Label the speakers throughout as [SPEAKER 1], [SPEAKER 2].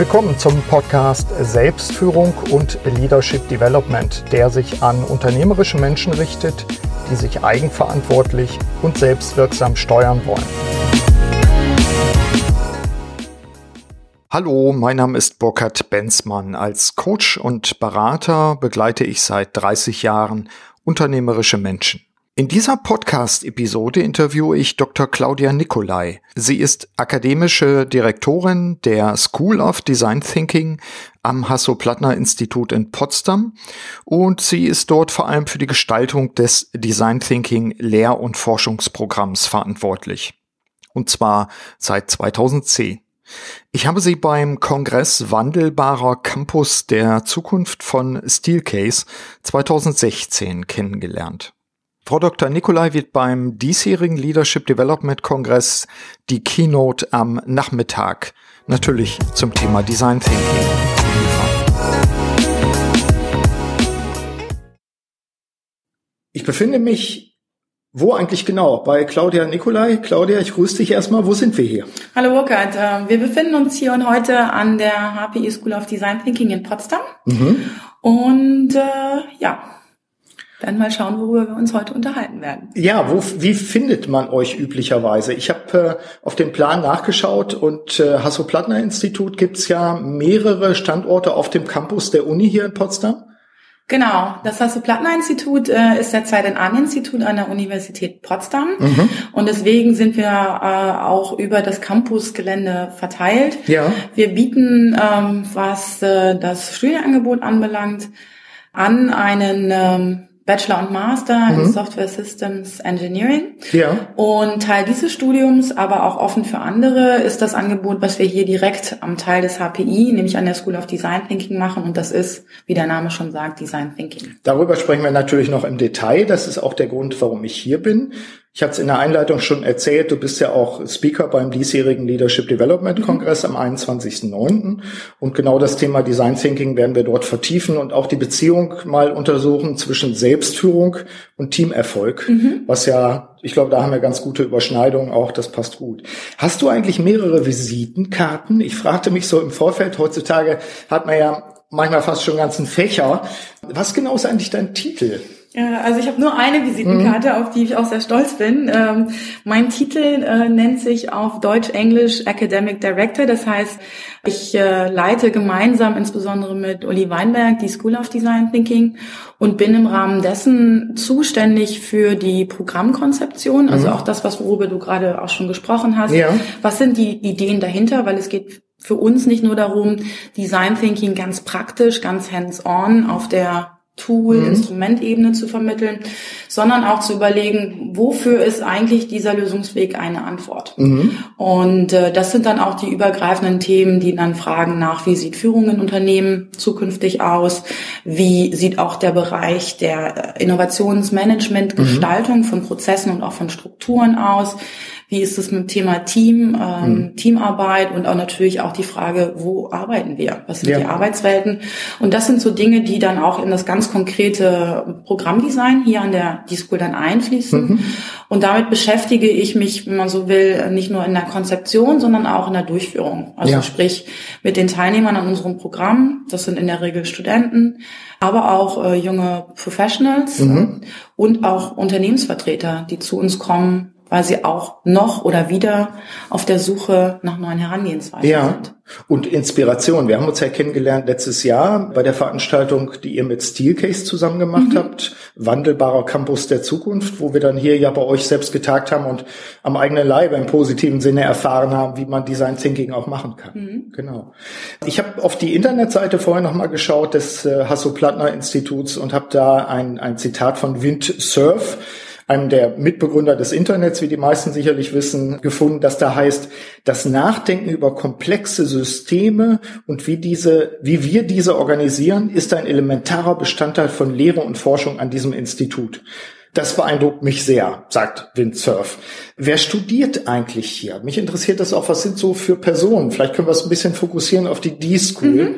[SPEAKER 1] Willkommen zum Podcast Selbstführung und Leadership Development, der sich an unternehmerische Menschen richtet, die sich eigenverantwortlich und selbstwirksam steuern wollen. Hallo, mein Name ist Burkhard Benzmann. Als Coach und Berater begleite ich seit 30 Jahren unternehmerische Menschen. In dieser Podcast-Episode interviewe ich Dr. Claudia Nicolai. Sie ist akademische Direktorin der School of Design Thinking am Hasso-Plattner-Institut in Potsdam und sie ist dort vor allem für die Gestaltung des Design Thinking Lehr- und Forschungsprogramms verantwortlich. Und zwar seit 2010. Ich habe sie beim Kongress Wandelbarer Campus der Zukunft von Steelcase 2016 kennengelernt. Frau Dr. Nikolai wird beim diesjährigen Leadership Development Kongress die Keynote am Nachmittag natürlich zum Thema Design Thinking Ich befinde mich wo eigentlich genau? Bei Claudia Nikolai. Claudia, ich grüße dich erstmal. Wo sind wir hier?
[SPEAKER 2] Hallo Burkhard. Ähm, wir befinden uns hier und heute an der HPI School of Design Thinking in Potsdam. Mhm. Und äh, ja, dann mal schauen, worüber wir uns heute unterhalten werden.
[SPEAKER 1] Ja, wo, wie findet man euch üblicherweise? Ich habe äh, auf den Plan nachgeschaut und äh, Hasso-Plattner-Institut gibt's ja mehrere Standorte auf dem Campus der Uni hier in Potsdam.
[SPEAKER 2] Genau, das Hasso-Plattner-Institut äh, ist derzeit ein institut an der Universität Potsdam mhm. und deswegen sind wir äh, auch über das Campusgelände verteilt. Ja. Wir bieten, ähm, was äh, das Studienangebot anbelangt, an einen ähm, Bachelor und Master mhm. in Software Systems Engineering. Ja. Und Teil dieses Studiums, aber auch offen für andere, ist das Angebot, was wir hier direkt am Teil des HPI, nämlich an der School of Design Thinking machen. Und das ist, wie der Name schon sagt, Design Thinking.
[SPEAKER 1] Darüber sprechen wir natürlich noch im Detail. Das ist auch der Grund, warum ich hier bin. Ich hatte es in der Einleitung schon erzählt, du bist ja auch Speaker beim diesjährigen Leadership Development mhm. Kongress am 21.09. Und genau das Thema Design Thinking werden wir dort vertiefen und auch die Beziehung mal untersuchen zwischen Selbstführung und Teamerfolg, mhm. was ja, ich glaube, da haben wir ganz gute Überschneidungen auch, das passt gut. Hast du eigentlich mehrere Visitenkarten? Ich fragte mich so im Vorfeld, heutzutage hat man ja manchmal fast schon ganzen Fächer. Was genau ist eigentlich dein Titel?
[SPEAKER 2] Also ich habe nur eine Visitenkarte, mhm. auf die ich auch sehr stolz bin. Ähm, mein Titel äh, nennt sich auf Deutsch-Englisch Academic Director. Das heißt, ich äh, leite gemeinsam insbesondere mit Uli Weinberg die School of Design Thinking und bin im Rahmen dessen zuständig für die Programmkonzeption, also mhm. auch das, was worüber du gerade auch schon gesprochen hast. Ja. Was sind die Ideen dahinter? Weil es geht für uns nicht nur darum, Design Thinking ganz praktisch, ganz hands-on auf der Tool, mhm. Instrumentebene zu vermitteln, sondern auch zu überlegen, wofür ist eigentlich dieser Lösungsweg eine Antwort. Mhm. Und äh, das sind dann auch die übergreifenden Themen, die dann fragen nach, wie sieht Führung in Unternehmen zukünftig aus, wie sieht auch der Bereich der äh, Innovationsmanagement. Gestaltung mhm. von Prozessen und auch von Strukturen aus, wie ist es mit dem Thema Team, ähm, mhm. Teamarbeit und auch natürlich auch die Frage, wo arbeiten wir? Was sind ja. die Arbeitswelten? Und das sind so Dinge, die dann auch in das ganz konkrete Programmdesign hier an der D-School dann einfließen. Mhm. Und damit beschäftige ich mich, wenn man so will, nicht nur in der Konzeption, sondern auch in der Durchführung. Also ja. sprich mit den Teilnehmern an unserem Programm. Das sind in der Regel Studenten, aber auch äh, junge Professionals mhm. und auch Unternehmensvertreter, die zu uns kommen weil sie auch noch oder wieder auf der Suche nach neuen Herangehensweisen ja. sind.
[SPEAKER 1] Und Inspiration. Wir haben uns ja kennengelernt letztes Jahr bei der Veranstaltung, die ihr mit Steelcase zusammen gemacht mhm. habt, Wandelbarer Campus der Zukunft, wo wir dann hier ja bei euch selbst getagt haben und am eigenen Leib im positiven Sinne erfahren haben, wie man Design Thinking auch machen kann. Mhm. Genau. Ich habe auf die Internetseite vorher nochmal geschaut des äh, Hasso-Plattner Instituts und habe da ein, ein Zitat von Windsurf einem der Mitbegründer des Internets, wie die meisten sicherlich wissen, gefunden, dass da heißt, das Nachdenken über komplexe Systeme und wie diese, wie wir diese organisieren, ist ein elementarer Bestandteil von Lehre und Forschung an diesem Institut. Das beeindruckt mich sehr, sagt Windsurf. Wer studiert eigentlich hier? Mich interessiert das auch, was sind so für Personen? Vielleicht können wir es ein bisschen fokussieren auf die D-School. Mhm.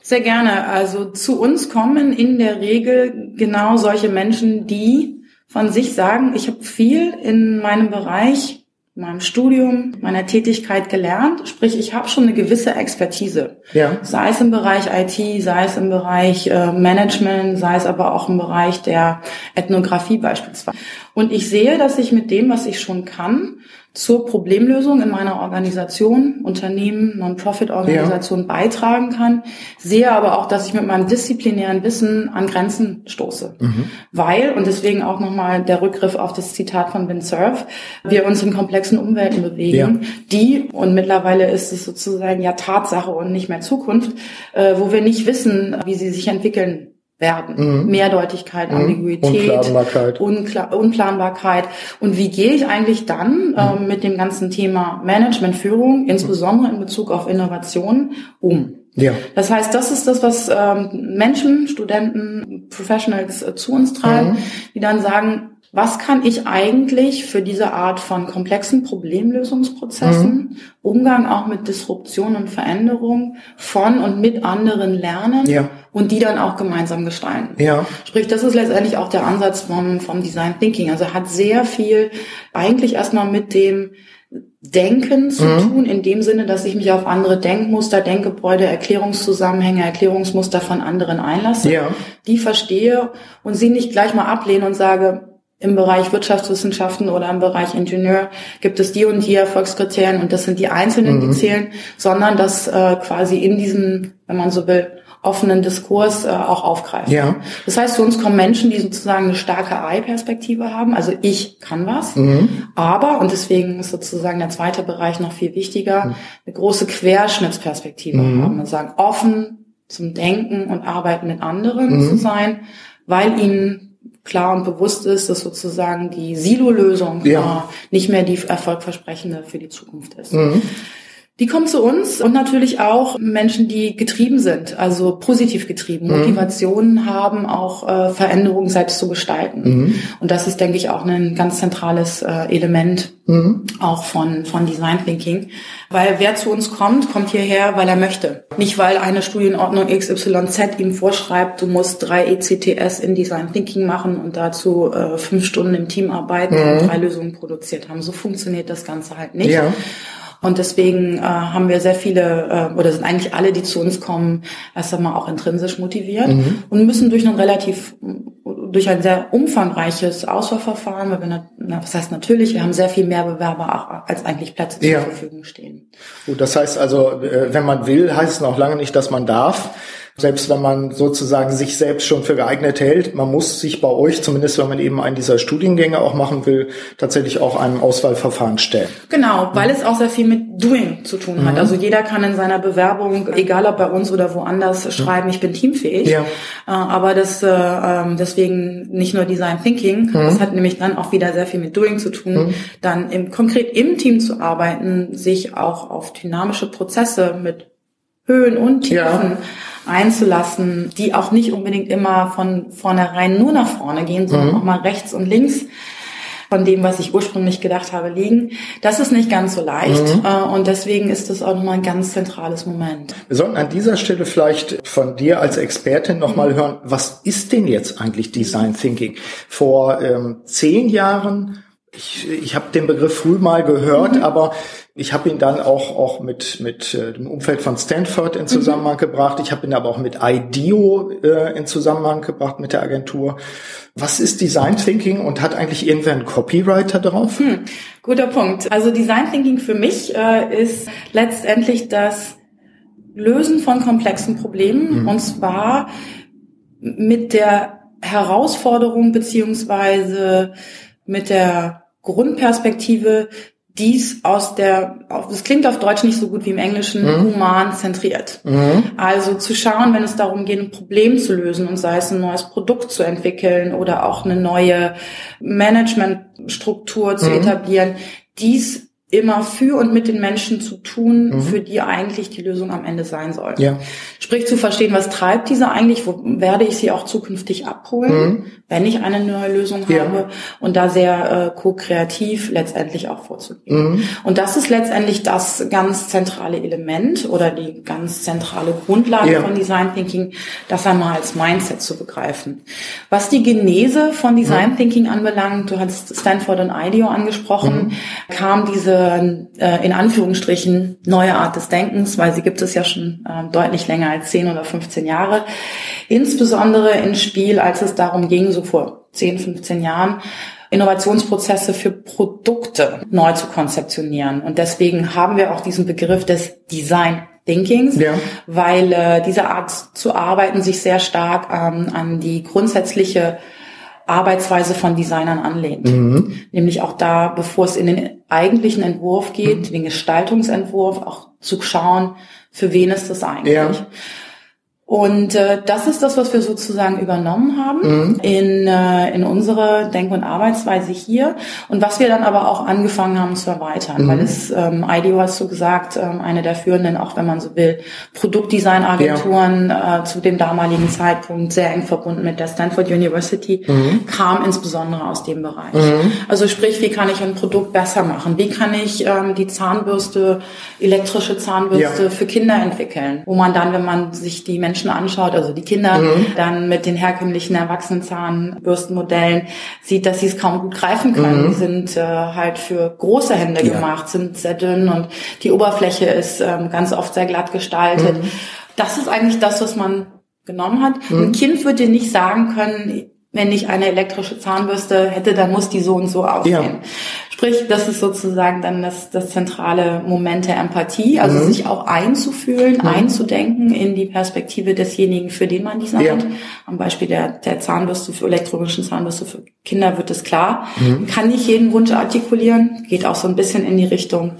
[SPEAKER 2] Sehr gerne. Also zu uns kommen in der Regel genau solche Menschen, die von sich sagen, ich habe viel in meinem Bereich meinem Studium, meiner Tätigkeit gelernt. Sprich, ich habe schon eine gewisse Expertise. Ja. Sei es im Bereich IT, sei es im Bereich äh, Management, sei es aber auch im Bereich der Ethnographie beispielsweise. Und ich sehe, dass ich mit dem, was ich schon kann, zur Problemlösung in meiner Organisation, Unternehmen, Non-Profit-Organisation ja. beitragen kann, sehe aber auch, dass ich mit meinem disziplinären Wissen an Grenzen stoße. Mhm. Weil, und deswegen auch nochmal der Rückgriff auf das Zitat von Vin Cerf, wir uns in komplexen Umwelten bewegen, ja. die, und mittlerweile ist es sozusagen ja Tatsache und nicht mehr Zukunft, äh, wo wir nicht wissen, wie sie sich entwickeln werden. Mhm. Mehrdeutigkeit, mhm. Ambiguität, Unplanbarkeit. Unklar, Unplanbarkeit. Und wie gehe ich eigentlich dann mhm. ähm, mit dem ganzen Thema Managementführung, insbesondere in Bezug auf Innovation, um? Ja. Das heißt, das ist das, was ähm, Menschen, Studenten, Professionals äh, zu uns treiben, mhm. die dann sagen, was kann ich eigentlich für diese Art von komplexen Problemlösungsprozessen, mhm. Umgang auch mit Disruption und Veränderung von und mit anderen lernen ja. und die dann auch gemeinsam gestalten. Ja. Sprich, das ist letztendlich auch der Ansatz vom, vom Design Thinking. Also hat sehr viel eigentlich erstmal mit dem Denken zu mhm. tun, in dem Sinne, dass ich mich auf andere Denkmuster, Denkgebäude, Erklärungszusammenhänge, Erklärungsmuster von anderen einlasse, ja. die verstehe und sie nicht gleich mal ablehne und sage, im Bereich Wirtschaftswissenschaften oder im Bereich Ingenieur gibt es die und die Erfolgskriterien und das sind die einzelnen, mhm. die zählen, sondern das äh, quasi in diesem, wenn man so will, offenen Diskurs äh, auch aufgreifen. Ja. Das heißt, zu uns kommen Menschen, die sozusagen eine starke I-Perspektive haben. Also ich kann was, mhm. aber, und deswegen ist sozusagen der zweite Bereich noch viel wichtiger, mhm. eine große Querschnittsperspektive mhm. haben. Wir sagen, offen zum Denken und Arbeiten mit anderen mhm. zu sein, weil ihnen klar und bewusst ist, dass sozusagen die Silo-Lösung ja. nicht mehr die erfolgversprechende für die Zukunft ist. Mhm. Die kommen zu uns und natürlich auch Menschen, die getrieben sind, also positiv getrieben, mhm. Motivationen haben, auch äh, Veränderungen selbst zu gestalten. Mhm. Und das ist, denke ich, auch ein ganz zentrales äh, Element mhm. auch von, von Design Thinking. Weil wer zu uns kommt, kommt hierher, weil er möchte. Nicht, weil eine Studienordnung XYZ ihm vorschreibt, du musst drei ECTS in Design Thinking machen und dazu äh, fünf Stunden im Team arbeiten und mhm. drei Lösungen produziert haben. So funktioniert das Ganze halt nicht. Ja. Und deswegen äh, haben wir sehr viele, äh, oder sind eigentlich alle, die zu uns kommen, erst einmal auch intrinsisch motiviert mhm. und müssen durch ein relativ, durch ein sehr umfangreiches Auswahlverfahren, weil wir, na, was heißt natürlich, wir haben sehr viel mehr Bewerber auch, als eigentlich Plätze zur Verfügung stehen.
[SPEAKER 1] Gut, das heißt also, äh, wenn man will, heißt es noch lange nicht, dass man darf selbst wenn man sozusagen sich selbst schon für geeignet hält, man muss sich bei euch, zumindest wenn man eben einen dieser Studiengänge auch machen will, tatsächlich auch einem Auswahlverfahren stellen.
[SPEAKER 2] Genau, weil es auch sehr viel mit Doing zu tun hat. Mhm. Also jeder kann in seiner Bewerbung, egal ob bei uns oder woanders, mhm. schreiben, ich bin teamfähig. Ja. Äh, aber das äh, ähm, deswegen nicht nur Design Thinking, mhm. das hat nämlich dann auch wieder sehr viel mit Doing zu tun, mhm. dann im, konkret im Team zu arbeiten, sich auch auf dynamische Prozesse mit Höhen und Tiefen ja einzulassen, die auch nicht unbedingt immer von vornherein nur nach vorne gehen, sondern mhm. auch mal rechts und links von dem, was ich ursprünglich gedacht habe, liegen. Das ist nicht ganz so leicht mhm. Äh, und deswegen ist das auch nochmal ein ganz zentrales Moment.
[SPEAKER 1] Wir sollten an dieser Stelle vielleicht von dir als Expertin nochmal mhm. hören, was ist denn jetzt eigentlich Design Thinking? Vor ähm, zehn Jahren ich, ich habe den Begriff früh mal gehört, mhm. aber ich habe ihn dann auch, auch mit, mit äh, dem Umfeld von Stanford in Zusammenhang mhm. gebracht. Ich habe ihn aber auch mit IDEO äh, in Zusammenhang gebracht mit der Agentur. Was ist Design Thinking und hat eigentlich irgendwer einen Copywriter drauf? Hm,
[SPEAKER 2] guter Punkt. Also Design Thinking für mich äh, ist letztendlich das Lösen von komplexen Problemen mhm. und zwar mit der Herausforderung beziehungsweise mit der Grundperspektive, dies aus der, das klingt auf Deutsch nicht so gut wie im Englischen, mhm. human zentriert. Mhm. Also zu schauen, wenn es darum geht, ein Problem zu lösen und sei es ein neues Produkt zu entwickeln oder auch eine neue Managementstruktur zu mhm. etablieren, dies immer für und mit den Menschen zu tun, mhm. für die eigentlich die Lösung am Ende sein soll. Ja. Sprich zu verstehen, was treibt diese eigentlich, wo werde ich sie auch zukünftig abholen, mhm. wenn ich eine neue Lösung ja. habe und da sehr äh, ko-kreativ letztendlich auch vorzugehen. Mhm. Und das ist letztendlich das ganz zentrale Element oder die ganz zentrale Grundlage ja. von Design Thinking, das einmal als Mindset zu begreifen. Was die Genese von Design mhm. Thinking anbelangt, du hast Stanford und IDEO angesprochen, mhm. kam diese äh, in Anführungsstrichen neue Art des Denkens, weil sie gibt es ja schon äh, deutlich länger als 10 oder 15 Jahre. Insbesondere ins Spiel, als es darum ging, so vor 10, 15 Jahren, Innovationsprozesse für Produkte neu zu konzeptionieren. Und deswegen haben wir auch diesen Begriff des Design Thinkings, ja. weil äh, diese Art zu arbeiten sich sehr stark ähm, an die grundsätzliche Arbeitsweise von Designern anlehnt. Mhm. Nämlich auch da, bevor es in den eigentlichen Entwurf geht, mhm. den Gestaltungsentwurf, auch zu schauen, für wen ist das eigentlich. Ja. Und äh, das ist das, was wir sozusagen übernommen haben mhm. in, äh, in unsere Denk- und Arbeitsweise hier und was wir dann aber auch angefangen haben zu erweitern, mhm. weil es ähm, IDEO hast du gesagt, ähm, eine der führenden, auch wenn man so will, Produktdesignagenturen ja. äh, zu dem damaligen Zeitpunkt sehr eng verbunden mit der Stanford University, mhm. kam insbesondere aus dem Bereich. Mhm. Also sprich, wie kann ich ein Produkt besser machen? Wie kann ich ähm, die Zahnbürste, elektrische Zahnbürste ja. für Kinder entwickeln, wo man dann, wenn man sich die Menschen Menschen anschaut, also die Kinder, mhm. dann mit den herkömmlichen Erwachsenenzahnbürstenmodellen sieht, dass sie es kaum gut greifen können. Mhm. Die sind äh, halt für große Hände ja. gemacht, sind sehr dünn und die Oberfläche ist ähm, ganz oft sehr glatt gestaltet. Mhm. Das ist eigentlich das, was man genommen hat. Ein mhm. Kind würde nicht sagen können, wenn ich eine elektrische Zahnbürste hätte, dann muss die so und so aussehen. Ja. Sprich, das ist sozusagen dann das, das zentrale Moment der Empathie, also mhm. sich auch einzufühlen, mhm. einzudenken in die Perspektive desjenigen, für den man designt. Ja. Am Beispiel der, der Zahnbürste für elektronischen Zahnbürste für Kinder wird es klar. Mhm. Kann nicht jeden Wunsch artikulieren, geht auch so ein bisschen in die Richtung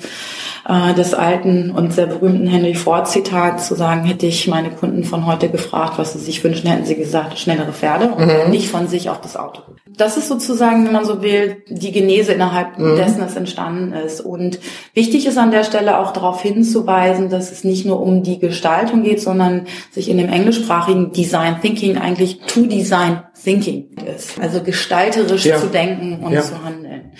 [SPEAKER 2] äh, des alten und sehr berühmten Henry Ford Zitats zu sagen, hätte ich meine Kunden von heute gefragt, was sie sich wünschen, hätten sie gesagt, schnellere Pferde und mhm. nicht von sich auf das Auto. Das ist sozusagen, wenn man so will, die Genese innerhalb mhm. dessen es entstanden ist. Und wichtig ist an der Stelle auch darauf hinzuweisen, dass es nicht nur um die Gestaltung geht, sondern sich in dem englischsprachigen Design Thinking eigentlich to Design Thinking ist. Also gestalterisch ja. zu denken und ja. zu handeln.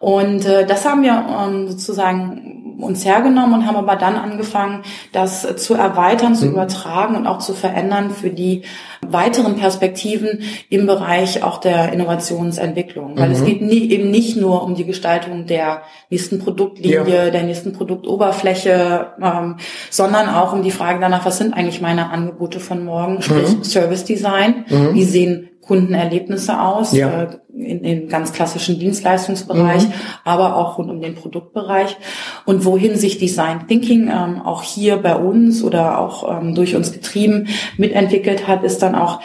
[SPEAKER 2] Und äh, das haben wir ähm, sozusagen uns hergenommen und haben aber dann angefangen, das zu erweitern, zu mhm. übertragen und auch zu verändern für die weiteren Perspektiven im Bereich auch der Innovationsentwicklung. Weil mhm. es geht nie, eben nicht nur um die Gestaltung der nächsten Produktlinie, ja. der nächsten Produktoberfläche, ähm, sondern auch um die Frage danach, was sind eigentlich meine Angebote von morgen, sprich mhm. Service Design, mhm. wie sehen Kundenerlebnisse aus, ja. äh, in, in ganz klassischen Dienstleistungsbereich, mhm. aber auch rund um den Produktbereich. Und wohin sich Design Thinking ähm, auch hier bei uns oder auch ähm, durch uns getrieben mitentwickelt hat, ist dann auch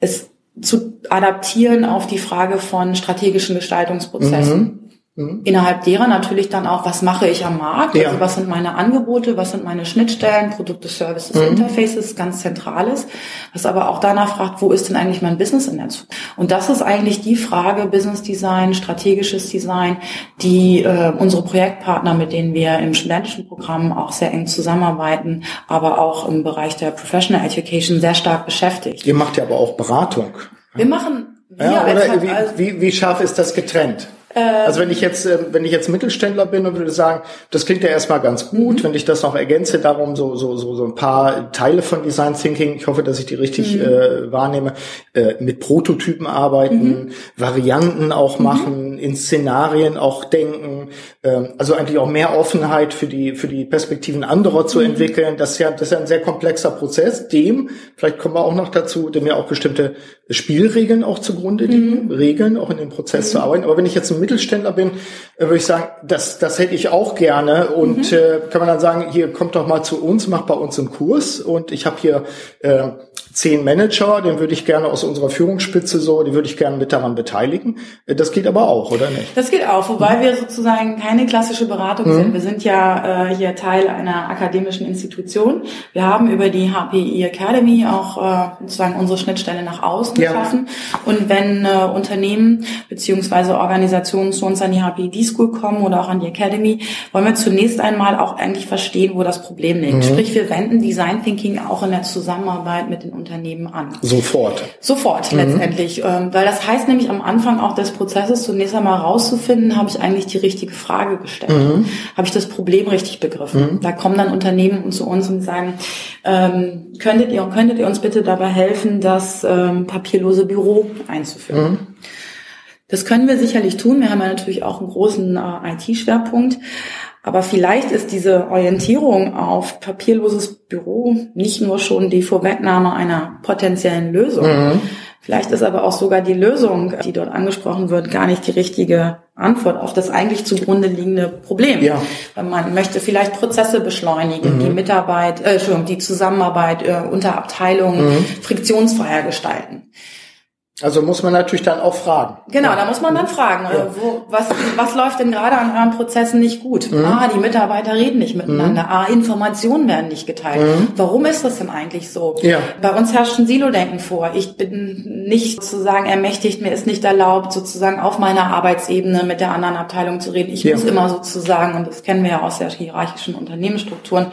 [SPEAKER 2] es zu adaptieren auf die Frage von strategischen Gestaltungsprozessen. Mhm. Mhm. Innerhalb derer natürlich dann auch, was mache ich am Markt? Ja. Also was sind meine Angebote, was sind meine Schnittstellen, Produkte, Services, mhm. Interfaces, ganz zentrales. Was aber auch danach fragt, wo ist denn eigentlich mein Business in der Zukunft? Und das ist eigentlich die Frage, Business Design, strategisches Design, die äh, unsere Projektpartner, mit denen wir im studentischen Programm auch sehr eng zusammenarbeiten, aber auch im Bereich der Professional Education sehr stark beschäftigt.
[SPEAKER 1] Ihr macht ja aber auch Beratung.
[SPEAKER 2] Wir machen
[SPEAKER 1] wir ja, oder wie, also, wie, wie scharf ist das getrennt? Also wenn ich jetzt, ähm, wenn ich jetzt Mittelständler bin und würde sagen, das klingt ja erstmal ganz gut, mhm. wenn ich das noch ergänze, darum so, so, so, so ein paar Teile von Design Thinking, ich hoffe, dass ich die richtig mhm. äh, wahrnehme, äh, mit Prototypen arbeiten, mhm. Varianten auch mhm. machen, in Szenarien auch denken, äh, also eigentlich auch mehr Offenheit für die, für die Perspektiven anderer zu mhm. entwickeln. Das ist ja, das ist ja ein sehr komplexer Prozess, dem, vielleicht kommen wir auch noch dazu, dem ja auch bestimmte Spielregeln auch zugrunde liegen, mhm. Regeln auch in dem Prozess zu arbeiten. Aber wenn ich jetzt ein Mittelständler bin, äh, würde ich sagen, das, das hätte ich auch gerne. Und mhm. äh, kann man dann sagen, hier kommt doch mal zu uns, macht bei uns einen Kurs. Und ich habe hier äh, zehn Manager, den würde ich gerne aus unserer Führungsspitze so, die würde ich gerne mit daran beteiligen. Äh, das geht aber auch, oder nicht?
[SPEAKER 2] Das geht auch, wobei wir sozusagen keine klassische Beratung mhm. sind. Wir sind ja äh, hier Teil einer akademischen Institution. Wir haben über die HPI Academy auch äh, sozusagen unsere Schnittstelle nach außen ja. schaffen. Und wenn äh, Unternehmen beziehungsweise Organisationen zu uns an die HPD School kommen oder auch an die Academy, wollen wir zunächst einmal auch eigentlich verstehen, wo das Problem liegt. Mhm. Sprich, wir wenden Design Thinking auch in der Zusammenarbeit mit den Unternehmen an.
[SPEAKER 1] Sofort.
[SPEAKER 2] Sofort mhm. letztendlich. Ähm, weil das heißt nämlich am Anfang auch des Prozesses zunächst einmal rauszufinden, habe ich eigentlich die richtige Frage gestellt. Mhm. Habe ich das Problem richtig begriffen? Mhm. Da kommen dann Unternehmen zu uns und sagen, ähm, könntet ihr, könntet ihr uns bitte dabei helfen, das ähm, papierlose Büro einzuführen? Das können wir sicherlich tun. Wir haben ja natürlich auch einen großen äh, IT-Schwerpunkt. Aber vielleicht ist diese Orientierung auf papierloses Büro nicht nur schon die Vorwegnahme einer potenziellen Lösung. Mhm. Vielleicht ist aber auch sogar die Lösung, die dort angesprochen wird, gar nicht die richtige Antwort auf das eigentlich zugrunde liegende Problem. Ja. Man möchte vielleicht Prozesse beschleunigen, mhm. die Mitarbeit, äh, Entschuldigung, die Zusammenarbeit äh, unter Abteilungen mhm. friktionsfreier gestalten.
[SPEAKER 1] Also muss man natürlich dann auch fragen.
[SPEAKER 2] Genau, da muss man dann fragen, ja. wo, was, was läuft denn gerade an euren Prozessen nicht gut? Mhm. Ah, die Mitarbeiter reden nicht miteinander. Mhm. Ah, Informationen werden nicht geteilt. Mhm. Warum ist das denn eigentlich so? Ja. Bei uns herrscht ein Silo-Denken vor. Ich bin nicht sozusagen ermächtigt, mir ist nicht erlaubt, sozusagen auf meiner Arbeitsebene mit der anderen Abteilung zu reden. Ich ja. muss immer sozusagen, und das kennen wir ja aus der hierarchischen Unternehmensstrukturen,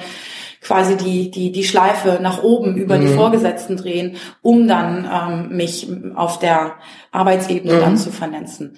[SPEAKER 2] quasi die, die, die Schleife nach oben über mhm. die Vorgesetzten drehen, um dann ähm, mich auf der Arbeitsebene mhm. dann zu vernetzen.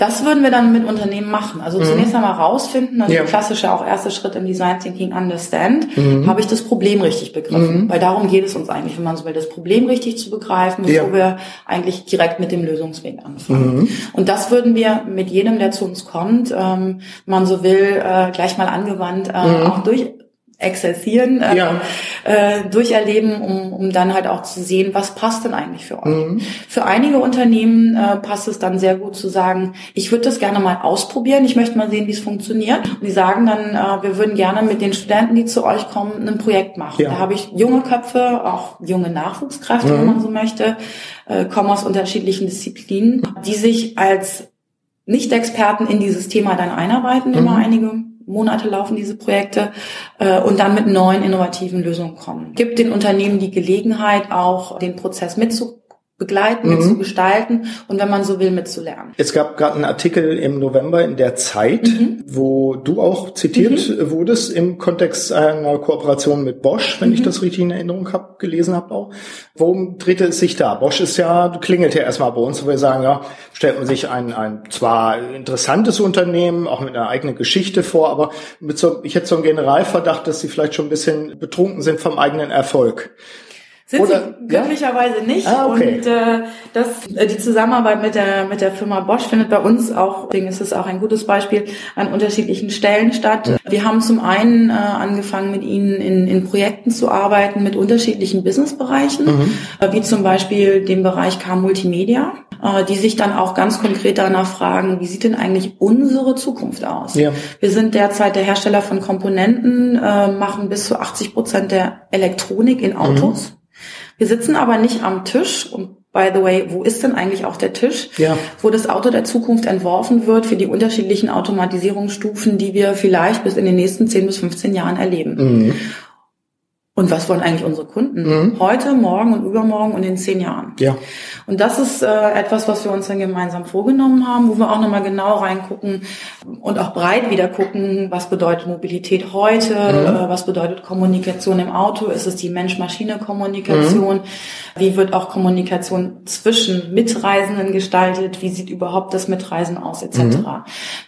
[SPEAKER 2] Das würden wir dann mit Unternehmen machen. Also mhm. zunächst einmal rausfinden, also ja. klassische auch erste Schritt im Design Thinking Understand, mhm. habe ich das Problem richtig begriffen? Mhm. Weil darum geht es uns eigentlich, wenn man so will, das Problem richtig zu begreifen, bevor ja. wir eigentlich direkt mit dem Lösungsweg anfangen. Mhm. Und das würden wir mit jedem, der zu uns kommt, ähm, man so will, äh, gleich mal angewandt äh, mhm. auch durch exerzieren, äh, ja. äh, durcherleben, um, um dann halt auch zu sehen, was passt denn eigentlich für euch. Mhm. Für einige Unternehmen äh, passt es dann sehr gut zu sagen, ich würde das gerne mal ausprobieren, ich möchte mal sehen, wie es funktioniert. Und die sagen dann, äh, wir würden gerne mit den Studenten, die zu euch kommen, ein Projekt machen. Ja. Da habe ich junge Köpfe, auch junge Nachwuchskräfte, mhm. wenn man so möchte, äh, kommen aus unterschiedlichen Disziplinen, die sich als Nicht-Experten in dieses Thema dann einarbeiten, mhm. immer einige Monate laufen diese Projekte äh, und dann mit neuen innovativen Lösungen kommen. Gibt den Unternehmen die Gelegenheit, auch den Prozess mitzu begleiten, mhm. mitzugestalten und wenn man so will, mitzulernen.
[SPEAKER 1] Es gab gerade einen Artikel im November in der Zeit, mhm. wo du auch zitiert mhm. wurdest im Kontext einer Kooperation mit Bosch, wenn ich mhm. das richtig in Erinnerung habe, gelesen habe auch. Worum drehte es sich da? Bosch ist ja, klingelt ja erstmal bei uns, wo wir sagen, ja, stellt man sich ein, ein zwar interessantes Unternehmen, auch mit einer eigenen Geschichte vor, aber mit so, ich hätte so einen Generalverdacht, dass sie vielleicht schon ein bisschen betrunken sind vom eigenen Erfolg.
[SPEAKER 2] Sind Oder, sie glücklicherweise ja? nicht. Ah, okay. Und äh, das, äh, die Zusammenarbeit mit der mit der Firma Bosch findet bei uns auch, deswegen ist es auch ein gutes Beispiel, an unterschiedlichen Stellen statt. Ja. Wir haben zum einen äh, angefangen, mit ihnen in, in Projekten zu arbeiten mit unterschiedlichen Businessbereichen, mhm. äh, wie zum Beispiel dem Bereich K Multimedia, äh, die sich dann auch ganz konkret danach fragen, wie sieht denn eigentlich unsere Zukunft aus? Ja. Wir sind derzeit der Hersteller von Komponenten, äh, machen bis zu 80 Prozent der Elektronik in Autos. Mhm. Wir sitzen aber nicht am Tisch und by the way, wo ist denn eigentlich auch der Tisch, ja. wo das Auto der Zukunft entworfen wird für die unterschiedlichen Automatisierungsstufen, die wir vielleicht bis in den nächsten 10 bis 15 Jahren erleben. Mhm. Und was wollen eigentlich unsere Kunden? Mhm. Heute, morgen und übermorgen und in zehn Jahren. Ja. Und das ist äh, etwas, was wir uns dann gemeinsam vorgenommen haben, wo wir auch nochmal genau reingucken und auch breit wieder gucken, was bedeutet Mobilität heute, mhm. äh, was bedeutet Kommunikation im Auto, ist es die Mensch-Maschine-Kommunikation, mhm. wie wird auch Kommunikation zwischen Mitreisenden gestaltet, wie sieht überhaupt das Mitreisen aus, etc. Mhm.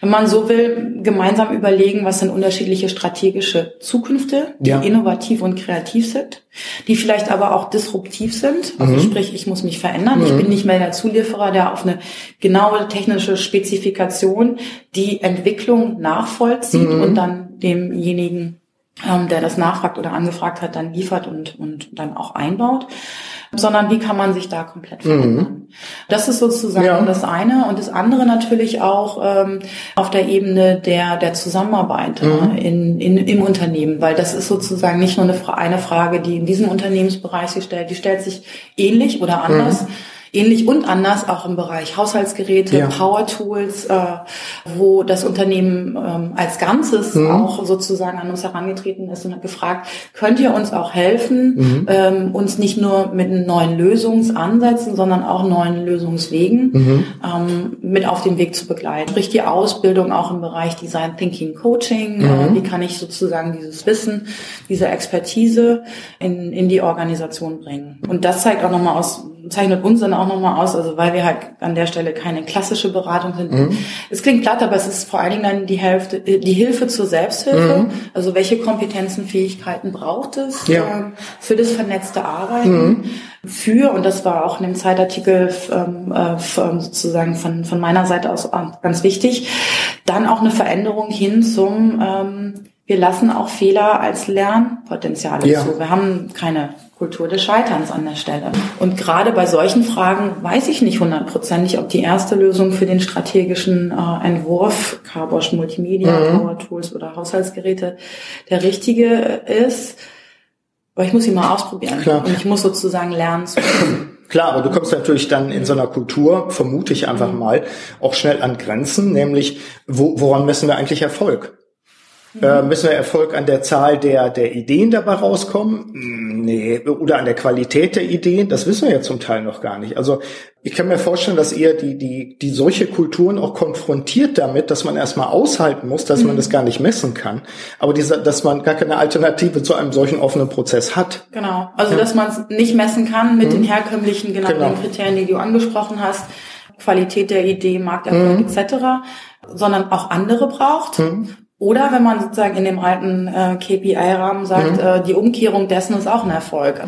[SPEAKER 2] Wenn man so will, gemeinsam überlegen, was sind unterschiedliche strategische Zukünfte, die ja. innovativ und kreativ kreativ sind, die vielleicht aber auch disruptiv sind. Also mhm. sprich, ich muss mich verändern. Mhm. Ich bin nicht mehr der Zulieferer, der auf eine genaue technische Spezifikation die Entwicklung nachvollzieht mhm. und dann demjenigen, ähm, der das nachfragt oder angefragt hat, dann liefert und, und dann auch einbaut sondern wie kann man sich da komplett verändern. Mhm. Das ist sozusagen ja. das eine und das andere natürlich auch ähm, auf der Ebene der, der Zusammenarbeit äh, mhm. in, in, im Unternehmen, weil das ist sozusagen nicht nur eine, eine Frage, die in diesem Unternehmensbereich gestellt, die stellt sich ähnlich oder anders. Mhm Ähnlich und anders auch im Bereich Haushaltsgeräte, ja. Power Tools, äh, wo das Unternehmen ähm, als Ganzes mhm. auch sozusagen an uns herangetreten ist und hat gefragt, könnt ihr uns auch helfen, mhm. ähm, uns nicht nur mit neuen Lösungsansätzen, sondern auch neuen Lösungswegen mhm. ähm, mit auf den Weg zu begleiten. Sprich die Ausbildung auch im Bereich Design Thinking Coaching, äh, mhm. wie kann ich sozusagen dieses Wissen, diese Expertise in, in die Organisation bringen. Und das zeigt auch nochmal aus, zeichnet uns dann auch nochmal aus, also weil wir halt an der Stelle keine klassische Beratung sind. Mhm. Es klingt platt, aber es ist vor allen Dingen dann die Hälfte, die Hilfe zur Selbsthilfe. Mhm. Also welche Kompetenzen, Fähigkeiten braucht es ja. äh, für das vernetzte Arbeiten? Mhm. Für, und das war auch in dem Zeitartikel ähm, äh, sozusagen von, von meiner Seite aus ganz wichtig, dann auch eine Veränderung hin zum ähm, wir lassen auch Fehler als Lernpotenziale ja. zu. Wir haben keine Kultur des Scheiterns an der Stelle. Und gerade bei solchen Fragen weiß ich nicht hundertprozentig, ob die erste Lösung für den strategischen äh, Entwurf, Carbosch Multimedia, mhm. Power Tools oder Haushaltsgeräte der richtige ist. Aber ich muss sie mal ausprobieren. Klar. Und ich muss sozusagen lernen zu
[SPEAKER 1] Klar, aber du kommst natürlich dann in so einer Kultur, vermute ich einfach mhm. mal, auch schnell an Grenzen, nämlich wo, woran messen wir eigentlich Erfolg? Äh, müssen wir Erfolg an der Zahl der, der Ideen dabei rauskommen? Hm, nee. Oder an der Qualität der Ideen? Das wissen wir ja zum Teil noch gar nicht. Also ich kann mir vorstellen, dass ihr die, die, die solche Kulturen auch konfrontiert damit, dass man erstmal aushalten muss, dass mhm. man das gar nicht messen kann. Aber diese, dass man gar keine Alternative zu einem solchen offenen Prozess hat.
[SPEAKER 2] Genau. Also, dass man es nicht messen kann mit mhm. den herkömmlichen, genau, genau. Kriterien, die du angesprochen hast. Qualität der Idee, Markterfolg mhm. etc., sondern auch andere braucht. Mhm. Oder wenn man sozusagen in dem alten äh, KPI-Rahmen sagt, mhm. äh, die Umkehrung dessen ist auch ein Erfolg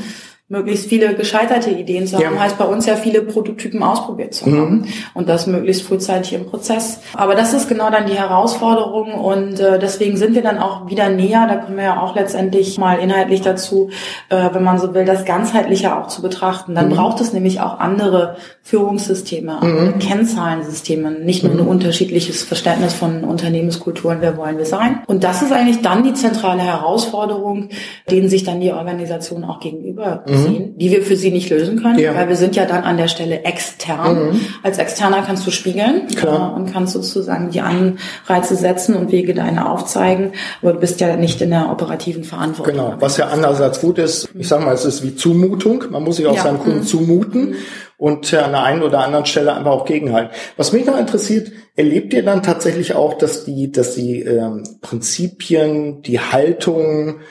[SPEAKER 2] möglichst viele gescheiterte Ideen zu haben, ja. heißt bei uns ja viele Prototypen ausprobiert zu haben mhm. und das möglichst frühzeitig im Prozess. Aber das ist genau dann die Herausforderung und äh, deswegen sind wir dann auch wieder näher, da kommen wir ja auch letztendlich mal inhaltlich dazu, äh, wenn man so will, das ganzheitlicher auch zu betrachten. Dann mhm. braucht es nämlich auch andere Führungssysteme, mhm. Kennzahlensysteme, nicht nur ein mhm. unterschiedliches Verständnis von Unternehmenskulturen, wer wollen wir sein. Und das ist eigentlich dann die zentrale Herausforderung, denen sich dann die Organisation auch gegenüber mhm mhm. die wir für sie nicht lösen können, ja. weil wir sind ja dann an der Stelle extern. Mhm. Als Externer kannst du spiegeln Klar. Äh, und kannst sozusagen die Anreize setzen und Wege deine aufzeigen, aber du bist ja nicht in der operativen Verantwortung.
[SPEAKER 1] Genau, was ja andererseits gut ist, ich sage mal, es ist wie Zumutung, man muss sich auch ja. seinem Kunden mhm. zumuten und an der einen oder anderen Stelle einfach auch gegenhalten. Was mich noch interessiert, erlebt ihr dann tatsächlich auch, dass die, dass die ähm, Prinzipien, die Haltung,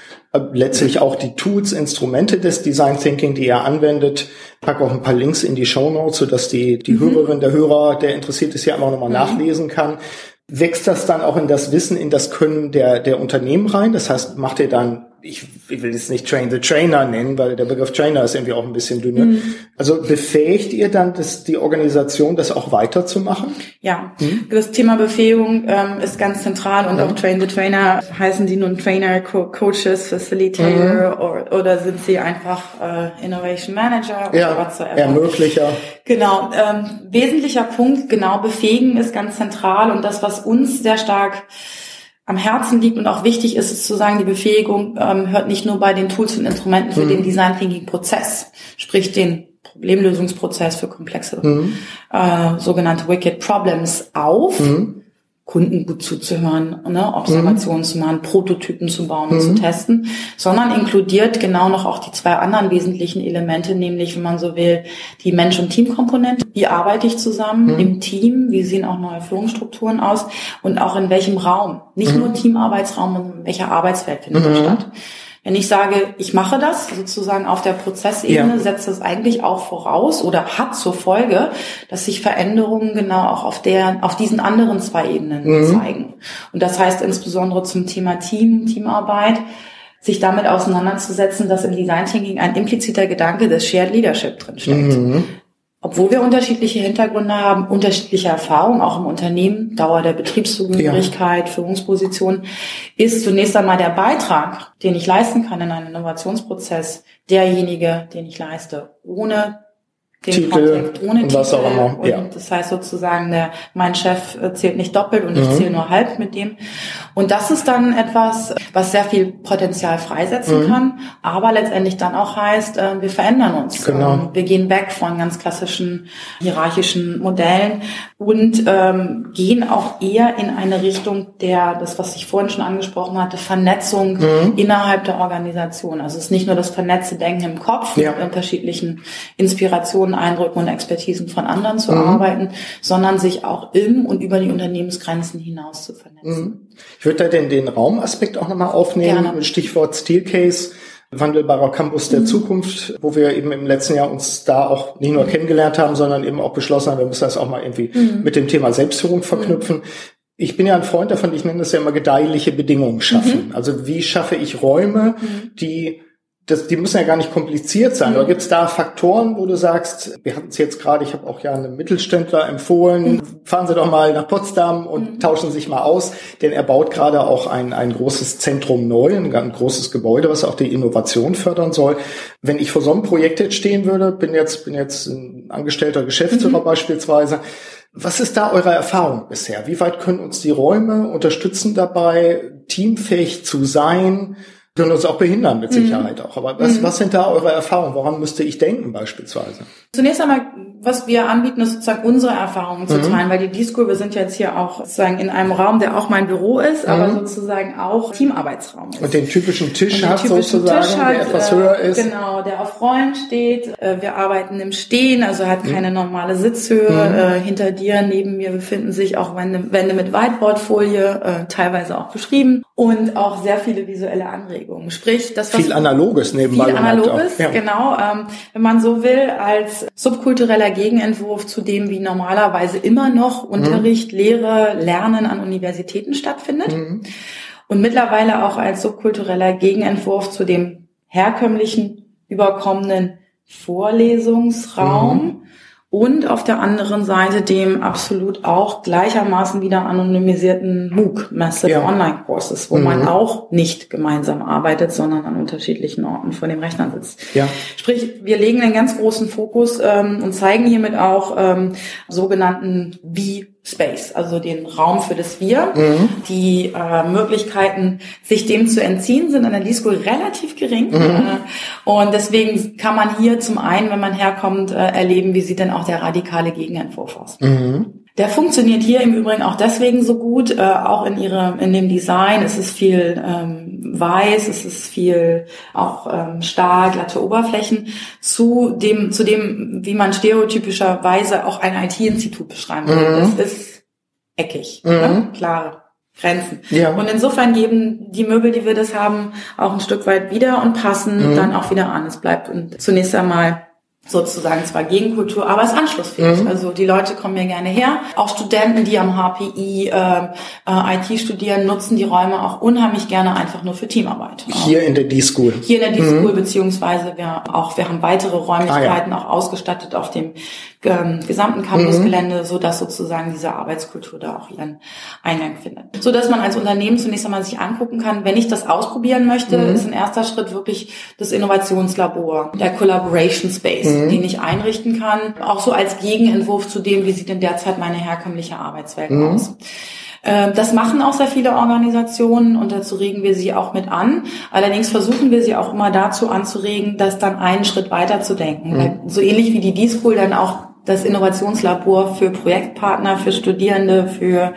[SPEAKER 1] letztlich auch die Tools, Instrumente des Design Thinking, die ihr anwendet, pack auch ein paar Links in die Show Notes, sodass die, die mhm. Hörerin, der Hörer, der interessiert ist, ja auch nochmal mhm. nachlesen kann. Wächst das dann auch in das Wissen, in das Können der, der Unternehmen rein? Das heißt, macht ihr dann ich, ich will jetzt nicht Train the Trainer nennen, weil der Begriff Trainer ist irgendwie auch ein bisschen dünner. Mhm. Also befähigt ihr dann das, die Organisation, das auch weiterzumachen?
[SPEAKER 2] Ja, mhm. das Thema Befähigung ähm, ist ganz zentral und ja. auch Train the Trainer heißen die nun Trainer, Co Coaches, Facilitator mhm. oder, oder sind sie einfach äh, Innovation Manager oder
[SPEAKER 1] ja, whatsoever. Ermöglicher.
[SPEAKER 2] Genau, ähm, wesentlicher Punkt, genau, befähigen ist ganz zentral und das, was uns sehr stark am Herzen liegt und auch wichtig ist, ist zu sagen, die Befähigung ähm, hört nicht nur bei den Tools und Instrumenten für mhm. den Design Thinking Prozess, sprich den Problemlösungsprozess für komplexe mhm. äh, sogenannte Wicked Problems auf, mhm. Kunden gut zuzuhören, ne, Observationen mhm. zu machen, Prototypen zu bauen und zu mhm. testen, sondern inkludiert genau noch auch die zwei anderen wesentlichen Elemente, nämlich, wenn man so will, die Mensch- und Teamkomponente. Wie arbeite ich zusammen mhm. im Team? Wie sehen auch neue Führungsstrukturen aus? Und auch in welchem Raum? Nicht mhm. nur Teamarbeitsraum, sondern in welcher Arbeitswelt findet das statt? Wenn ich sage, ich mache das sozusagen auf der Prozessebene, ja. setzt das eigentlich auch voraus oder hat zur Folge, dass sich Veränderungen genau auch auf der, auf diesen anderen zwei Ebenen mhm. zeigen. Und das heißt insbesondere zum Thema Team, Teamarbeit, sich damit auseinanderzusetzen, dass im Design Thinking ein impliziter Gedanke des Shared Leadership drinsteckt. Mhm obwohl wir unterschiedliche Hintergründe haben, unterschiedliche Erfahrungen, auch im Unternehmen, Dauer der Betriebszugehörigkeit, ja. Führungsposition, ist zunächst einmal der Beitrag, den ich leisten kann in einem Innovationsprozess, derjenige, den ich leiste, ohne den Titel Kontext, ohne und Titel. Was auch immer. Ja. Und das heißt sozusagen, der, mein Chef zählt nicht doppelt und ich mhm. zähle nur halb mit dem. Und das ist dann etwas, was sehr viel Potenzial freisetzen mhm. kann, aber letztendlich dann auch heißt, äh, wir verändern uns. Genau. Ähm, wir gehen weg von ganz klassischen hierarchischen Modellen und ähm, gehen auch eher in eine Richtung der, das was ich vorhin schon angesprochen hatte, Vernetzung mhm. innerhalb der Organisation. Also es ist nicht nur das vernetzte Denken im Kopf ja. mit unterschiedlichen Inspirationen, Eindrücken und Expertisen von anderen zu mhm. arbeiten, sondern sich auch im und über die Unternehmensgrenzen hinaus zu vernetzen. Mhm.
[SPEAKER 1] Ich würde da den, den Raumaspekt auch nochmal aufnehmen. Gerne. Stichwort Steelcase wandelbarer Campus der mhm. Zukunft, wo wir eben im letzten Jahr uns da auch nicht nur kennengelernt haben, sondern eben auch beschlossen haben, wir müssen das auch mal irgendwie mhm. mit dem Thema Selbstführung verknüpfen. Mhm. Ich bin ja ein Freund davon, ich nenne das ja immer gedeihliche Bedingungen schaffen. Mhm. Also wie schaffe ich Räume, mhm. die das, die müssen ja gar nicht kompliziert sein. Mhm. Oder gibt es da Faktoren, wo du sagst, wir hatten es jetzt gerade, ich habe auch ja einem Mittelständler empfohlen, mhm. fahren Sie doch mal nach Potsdam und mhm. tauschen sich mal aus, denn er baut gerade auch ein, ein großes Zentrum neu, ein, ein großes Gebäude, was auch die Innovation fördern soll. Wenn ich vor so einem Projekt jetzt stehen würde, bin jetzt, bin jetzt ein angestellter Geschäftsführer mhm. beispielsweise, was ist da eure Erfahrung bisher? Wie weit können uns die Räume unterstützen dabei, teamfähig zu sein? Können uns auch behindern mit mhm. Sicherheit mhm. auch. Aber was, mhm. was sind da eure Erfahrungen? Woran müsste ich denken beispielsweise?
[SPEAKER 2] Zunächst einmal, was wir anbieten, ist sozusagen unsere Erfahrungen zu mhm. teilen, weil die D-School, wir sind jetzt hier auch sozusagen in einem Raum, der auch mein Büro ist, aber mhm. sozusagen auch Teamarbeitsraum ist.
[SPEAKER 1] Und den typischen Tisch den hat typischen sozusagen, Tisch hat, der etwas äh, höher ist.
[SPEAKER 2] Genau, der auf Rollen steht. Äh, wir arbeiten im Stehen, also hat keine normale Sitzhöhe. Äh, hinter dir, neben mir befinden sich auch Wände, Wände mit Whiteboardfolie, teilweise auch beschrieben und auch sehr viele visuelle Anregungen. Sprich, das
[SPEAKER 1] was viel Analoges nebenbei.
[SPEAKER 2] Viel Analoges, ja. genau. Ähm, wenn man so will, als subkultureller Gegenentwurf zu dem, wie normalerweise immer noch Unterricht, mhm. Lehre, Lernen an Universitäten stattfindet. Mhm. Und mittlerweile auch als subkultureller Gegenentwurf zu dem herkömmlichen, überkommenen Vorlesungsraum. Mhm und auf der anderen Seite dem absolut auch gleichermaßen wieder anonymisierten MOOC, Massive ja. Online Courses, wo mhm. man auch nicht gemeinsam arbeitet, sondern an unterschiedlichen Orten vor dem Rechner sitzt. Ja. Sprich, wir legen einen ganz großen Fokus ähm, und zeigen hiermit auch ähm, sogenannten wie Space, also den Raum für das Wir. Mhm. Die äh, Möglichkeiten, sich dem zu entziehen, sind an der D-School relativ gering. Mhm. Äh, und deswegen kann man hier zum einen, wenn man herkommt, äh, erleben, wie sieht denn auch der radikale Gegenentwurf aus. Mhm. Der funktioniert hier im Übrigen auch deswegen so gut, äh, auch in ihre, in dem Design. Es ist viel ähm, weiß, es ist viel auch ähm, stark, glatte Oberflächen zu dem, zu dem, wie man stereotypischerweise auch ein IT-Institut beschreiben würde. Mhm. Das ist eckig, mhm. ne? klare Grenzen. Ja. Und insofern geben die Möbel, die wir das haben, auch ein Stück weit wieder und passen mhm. dann auch wieder an. Es bleibt zunächst einmal sozusagen zwar Gegenkultur, aber es ist anschlussfähig. Mhm. Also die Leute kommen mir gerne her. Auch Studenten, die am HPI äh, äh, IT studieren, nutzen die Räume auch unheimlich gerne einfach nur für Teamarbeit.
[SPEAKER 1] Hier in der D-School.
[SPEAKER 2] Hier in der D-School, mhm. beziehungsweise wir auch, wir haben weitere Räumlichkeiten ah, ja. auch ausgestattet auf dem ähm, gesamten Campusgelände, mhm. so dass sozusagen diese Arbeitskultur da auch ihren Eingang findet. So dass man als Unternehmen zunächst einmal sich angucken kann, wenn ich das ausprobieren möchte, mhm. ist ein erster Schritt wirklich das Innovationslabor, der Collaboration Space, mhm. den ich einrichten kann, auch so als Gegenentwurf zu dem, wie sieht denn derzeit meine herkömmliche Arbeitswelt mhm. aus. Ähm, das machen auch sehr viele Organisationen und dazu regen wir sie auch mit an. Allerdings versuchen wir sie auch immer dazu anzuregen, das dann einen Schritt weiter zu denken. Mhm. So ähnlich wie die D-School dann auch das Innovationslabor für Projektpartner, für Studierende, für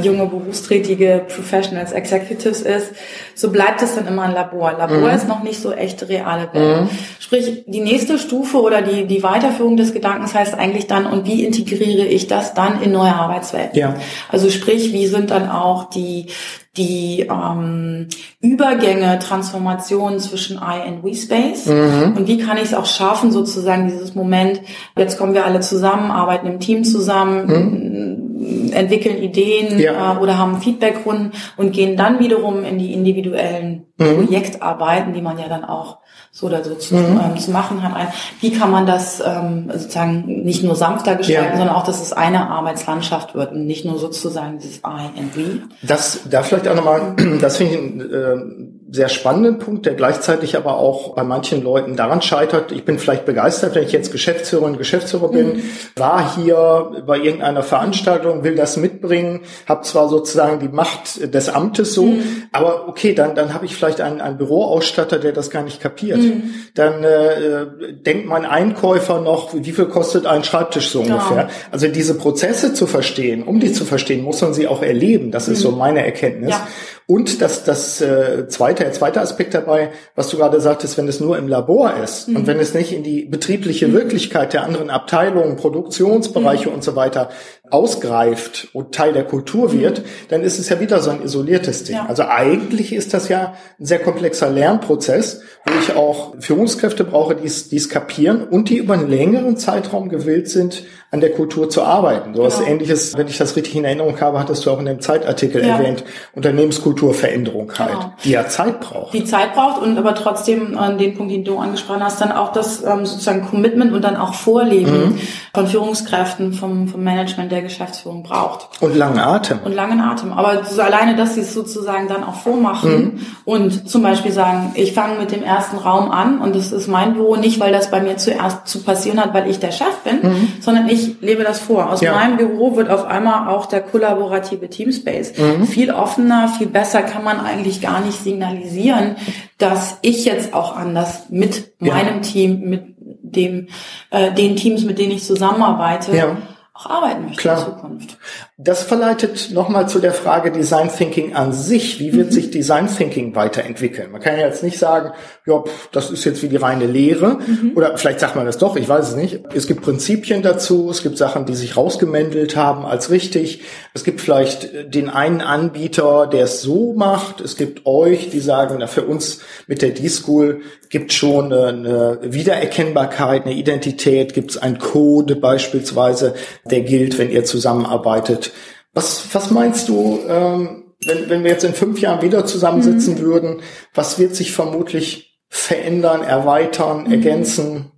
[SPEAKER 2] junge berufstätige Professionals, Executives ist, so bleibt es dann immer ein Labor. Labor mhm. ist noch nicht so echt reale Welt. Mhm. Sprich, die nächste Stufe oder die, die Weiterführung des Gedankens heißt eigentlich dann, und wie integriere ich das dann in neue Arbeitswelten? Ja. Also sprich, wie sind dann auch die, die ähm, Übergänge, Transformationen zwischen I and We Space mhm. und wie kann ich es auch schaffen, sozusagen dieses Moment, jetzt kommen wir alle zusammen, arbeiten im Team zusammen, mhm. Entwickeln Ideen ja. äh, oder haben Feedbackrunden und gehen dann wiederum in die individuellen mhm. Projektarbeiten, die man ja dann auch so oder so zu, mhm. ähm, zu machen hat. Ein, wie kann man das ähm, sozusagen nicht nur sanfter gestalten, ja. sondern auch, dass es eine Arbeitslandschaft wird und nicht nur sozusagen dieses I and We.
[SPEAKER 1] Das, da vielleicht auch nochmal, das finde ich äh, sehr spannenden Punkt, der gleichzeitig aber auch bei manchen Leuten daran scheitert. Ich bin vielleicht begeistert, wenn ich jetzt Geschäftsführerin, Geschäftsführer bin, mhm. war hier bei irgendeiner Veranstaltung, will das mitbringen, habe zwar sozusagen die Macht des Amtes so, mhm. aber okay, dann, dann habe ich vielleicht einen, einen Büroausstatter, der das gar nicht kapiert. Mhm. Dann äh, denkt mein Einkäufer noch, wie viel kostet ein Schreibtisch so ungefähr. Ja. Also diese Prozesse zu verstehen, um die zu verstehen, muss man sie auch erleben. Das ist so mhm. meine Erkenntnis. Ja. Und das, das äh, zweite, der zweite Aspekt dabei, was du gerade sagtest, wenn es nur im Labor ist mhm. und wenn es nicht in die betriebliche. Wirklichkeit der anderen Abteilungen, Produktionsbereiche mhm. und so weiter ausgreift und Teil der Kultur wird, mhm. dann ist es ja wieder so ein isoliertes Ding. Ja. Also eigentlich ist das ja ein sehr komplexer Lernprozess, wo ich auch Führungskräfte brauche, die es kapieren und die über einen längeren Zeitraum gewillt sind, an der Kultur zu arbeiten. So was genau. ähnliches, wenn ich das richtig in Erinnerung habe, hattest du auch in dem Zeitartikel ja. erwähnt, Unternehmenskulturveränderung halt, genau. die ja Zeit braucht.
[SPEAKER 2] Die Zeit braucht und aber trotzdem an den Punkt, den du angesprochen hast, dann auch das ähm, sozusagen Commitment und dann auch Vorleben mhm. von Führungskräften, vom, vom Management der Geschäftsführung braucht.
[SPEAKER 1] Und langen Atem.
[SPEAKER 2] Und langen Atem. Aber so alleine, dass sie es sozusagen dann auch vormachen mhm. und zum Beispiel sagen, ich fange mit dem ersten Raum an und das ist mein Büro, nicht weil das bei mir zuerst zu passieren hat, weil ich der Chef bin, mhm. sondern ich lebe das vor. Aus ja. meinem Büro wird auf einmal auch der kollaborative Teamspace mhm. viel offener, viel besser kann man eigentlich gar nicht signalisieren, dass ich jetzt auch anders mit ja. meinem Team, mit dem, äh, den Teams, mit denen ich zusammenarbeite, ja. Auch arbeiten möchte Klar. in Zukunft.
[SPEAKER 1] Das verleitet nochmal zu der Frage Design Thinking an sich. Wie wird mhm. sich Design Thinking weiterentwickeln? Man kann ja jetzt nicht sagen, ja, das ist jetzt wie die reine Lehre. Mhm. Oder vielleicht sagt man das doch, ich weiß es nicht. Es gibt Prinzipien dazu, es gibt Sachen, die sich rausgemändelt haben als richtig. Es gibt vielleicht den einen Anbieter, der es so macht. Es gibt euch, die sagen, na, für uns mit der D-School gibt schon eine Wiedererkennbarkeit, eine Identität, gibt es einen Code beispielsweise, der gilt, wenn ihr zusammenarbeitet. Was, was meinst du, ähm, wenn, wenn wir jetzt in fünf Jahren wieder zusammensitzen mhm. würden, was wird sich vermutlich verändern, erweitern, mhm. ergänzen?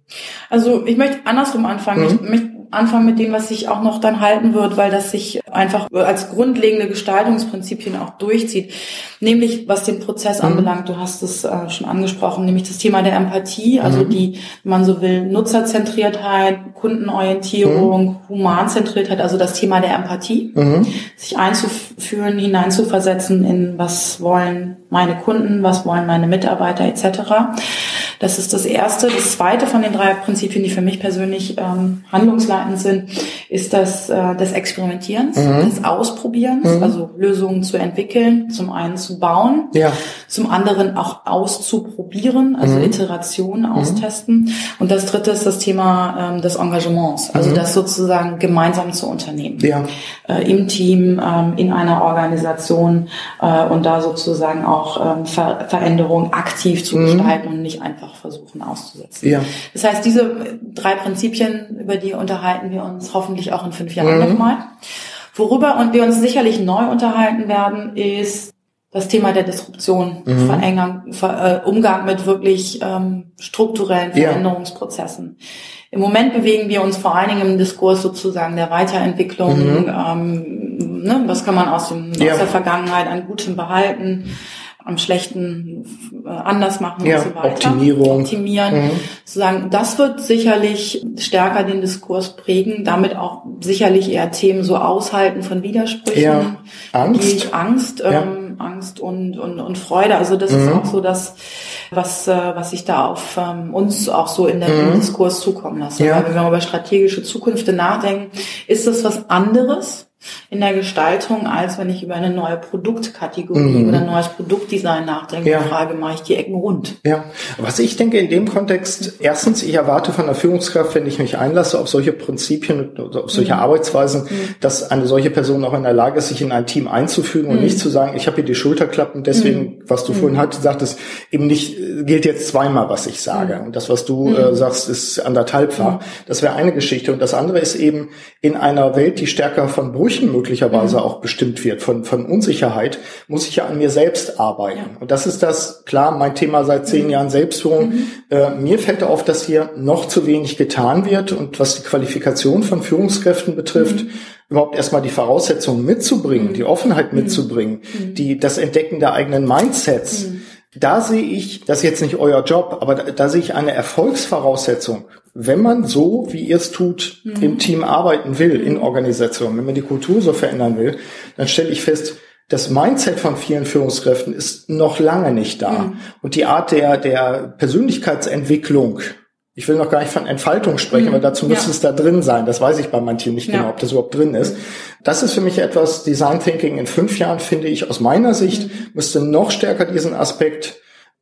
[SPEAKER 2] Also ich möchte andersrum anfangen. Mhm. Ich möchte anfangen mit dem, was sich auch noch dann halten wird, weil das sich einfach als grundlegende Gestaltungsprinzipien auch durchzieht. Nämlich was den Prozess mhm. anbelangt, du hast es äh, schon angesprochen, nämlich das Thema der Empathie, also mhm. die, wenn man so will, Nutzerzentriertheit, Kundenorientierung, mhm. Humanzentriertheit, also das Thema der Empathie, mhm. sich einzuführen, hineinzuversetzen in was wollen meine Kunden, was wollen meine Mitarbeiter etc. Das ist das Erste. Das Zweite von den drei Prinzipien, die für mich persönlich ähm, handlungsleitend sind, ist das äh, des Experimentierens, mhm. des Ausprobierens, mhm. also Lösungen zu entwickeln, zum einen zu bauen, ja. zum anderen auch auszuprobieren, also mhm. Iterationen mhm. austesten. Und das Dritte ist das Thema ähm, des Engagements, also mhm. das sozusagen gemeinsam zu unternehmen, ja. äh, im Team, ähm, in einer Organisation äh, und da sozusagen auch ähm, Ver Veränderungen aktiv zu mhm. gestalten und nicht einfach versuchen auszusetzen. Ja. Das heißt, diese drei Prinzipien, über die unterhalten wir uns hoffentlich auch in fünf Jahren mhm. nochmal. Worüber und wir uns sicherlich neu unterhalten werden, ist das Thema der Disruption, mhm. Verengung, Ver, äh, Umgang mit wirklich ähm, strukturellen Veränderungsprozessen. Ja. Im Moment bewegen wir uns vor allen Dingen im Diskurs sozusagen der Weiterentwicklung. Mhm. Ähm, ne, was kann man aus, dem, ja. aus der Vergangenheit an Gutem behalten? Am schlechten äh, anders machen ja, und so weiter.
[SPEAKER 1] Optimierung.
[SPEAKER 2] Optimieren. Mhm. Sozusagen, das wird sicherlich stärker den Diskurs prägen, damit auch sicherlich eher Themen so aushalten von Widersprüchen. Ja.
[SPEAKER 1] Angst.
[SPEAKER 2] Angst, ja. ähm, Angst und, und, und Freude. Also das mhm. ist auch so das, was, äh, was ich da auf ähm, uns auch so in der mhm. Diskurs zukommen lasse. Ja. Weil wenn wir über strategische Zukünfte nachdenken, ist das was anderes, in der Gestaltung, als wenn ich über eine neue Produktkategorie mhm. oder ein neues Produktdesign nachdenke ja. frage, mache ich die Ecken rund.
[SPEAKER 1] Ja, was ich denke in dem Kontext, erstens, ich erwarte von der Führungskraft, wenn ich mich einlasse auf solche Prinzipien, auf solche mhm. Arbeitsweisen, mhm. dass eine solche Person auch in der Lage ist, sich in ein Team einzufügen und mhm. nicht zu sagen, ich habe hier die Schulterklappen, deswegen, mhm. was du vorhin mhm. halt sagtest, eben nicht, gilt jetzt zweimal, was ich sage. Und das, was du äh, sagst, ist anderthalbfach. Das wäre eine Geschichte. Und das andere ist eben in einer Welt, die stärker von Brüchen Brüchen möglicherweise mhm. auch bestimmt wird, von, von Unsicherheit, muss ich ja an mir selbst arbeiten. Ja. Und das ist das, klar, mein Thema seit zehn mhm. Jahren Selbstführung. Mhm. Äh, mir fällt auf, dass hier noch zu wenig getan wird und was die Qualifikation von Führungskräften betrifft, mhm. überhaupt erstmal die Voraussetzungen mitzubringen, mhm. die Offenheit mhm. mitzubringen, die, das Entdecken der eigenen Mindsets da sehe ich, das ist jetzt nicht euer Job, aber da, da sehe ich eine Erfolgsvoraussetzung, wenn man so, wie ihr es tut, mhm. im Team arbeiten will, in Organisationen, wenn man die Kultur so verändern will, dann stelle ich fest, das Mindset von vielen Führungskräften ist noch lange nicht da. Mhm. Und die Art der, der Persönlichkeitsentwicklung, ich will noch gar nicht von Entfaltung sprechen, mhm. aber dazu müsste ja. es da drin sein. Das weiß ich bei manchen nicht ja. genau, ob das überhaupt drin ist. Das ist für mich etwas, Design Thinking in fünf Jahren, finde ich, aus meiner Sicht, mhm. müsste noch stärker diesen Aspekt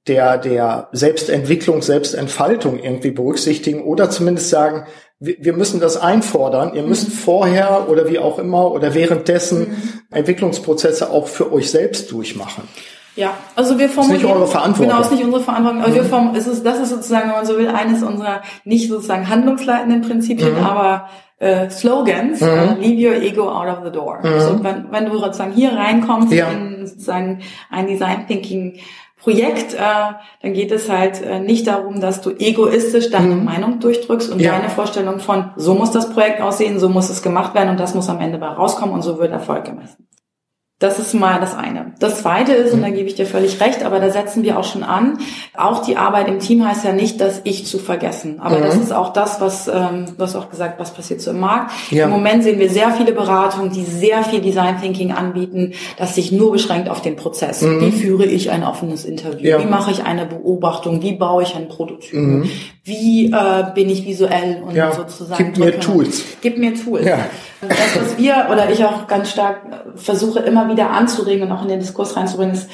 [SPEAKER 1] der, der Selbstentwicklung, Selbstentfaltung irgendwie berücksichtigen oder zumindest sagen, wir müssen das einfordern. Ihr müsst mhm. vorher oder wie auch immer oder währenddessen mhm. Entwicklungsprozesse auch für euch selbst durchmachen.
[SPEAKER 2] Ja, also wir formulieren.
[SPEAKER 1] Ist nicht eure Verantwortung.
[SPEAKER 2] Genau, ist nicht unsere Verantwortung. Aber mhm. wir form, es ist, das ist sozusagen, wenn man so will, eines unserer nicht sozusagen handlungsleitenden Prinzipien, mhm. aber äh, Slogans. Mhm. Uh, leave your ego out of the door. Mhm. So, wenn, wenn du sozusagen hier reinkommst ja. in sozusagen ein Design Thinking Projekt, äh, dann geht es halt äh, nicht darum, dass du egoistisch deine mhm. Meinung durchdrückst und ja. deine Vorstellung von, so muss das Projekt aussehen, so muss es gemacht werden und das muss am Ende bei rauskommen und so wird Erfolg gemessen. Das ist mal das eine. Das zweite ist, und da gebe ich dir völlig recht, aber da setzen wir auch schon an, auch die Arbeit im Team heißt ja nicht, das Ich zu vergessen. Aber mhm. das ist auch das, was, ähm, du hast auch gesagt, was passiert so im Markt. Ja. Im Moment sehen wir sehr viele Beratungen, die sehr viel Design Thinking anbieten, das sich nur beschränkt auf den Prozess. Mhm. Wie führe ich ein offenes Interview? Ja. Wie mache ich eine Beobachtung? Wie baue ich ein Prototyp? Mhm. Wie äh, bin ich visuell und ja. sozusagen?
[SPEAKER 1] Gib mir Tools.
[SPEAKER 2] Gib mir Tools. Ja. Das, was wir oder ich auch ganz stark versuche immer wieder anzuregen und auch in den Diskurs reinzubringen, ist,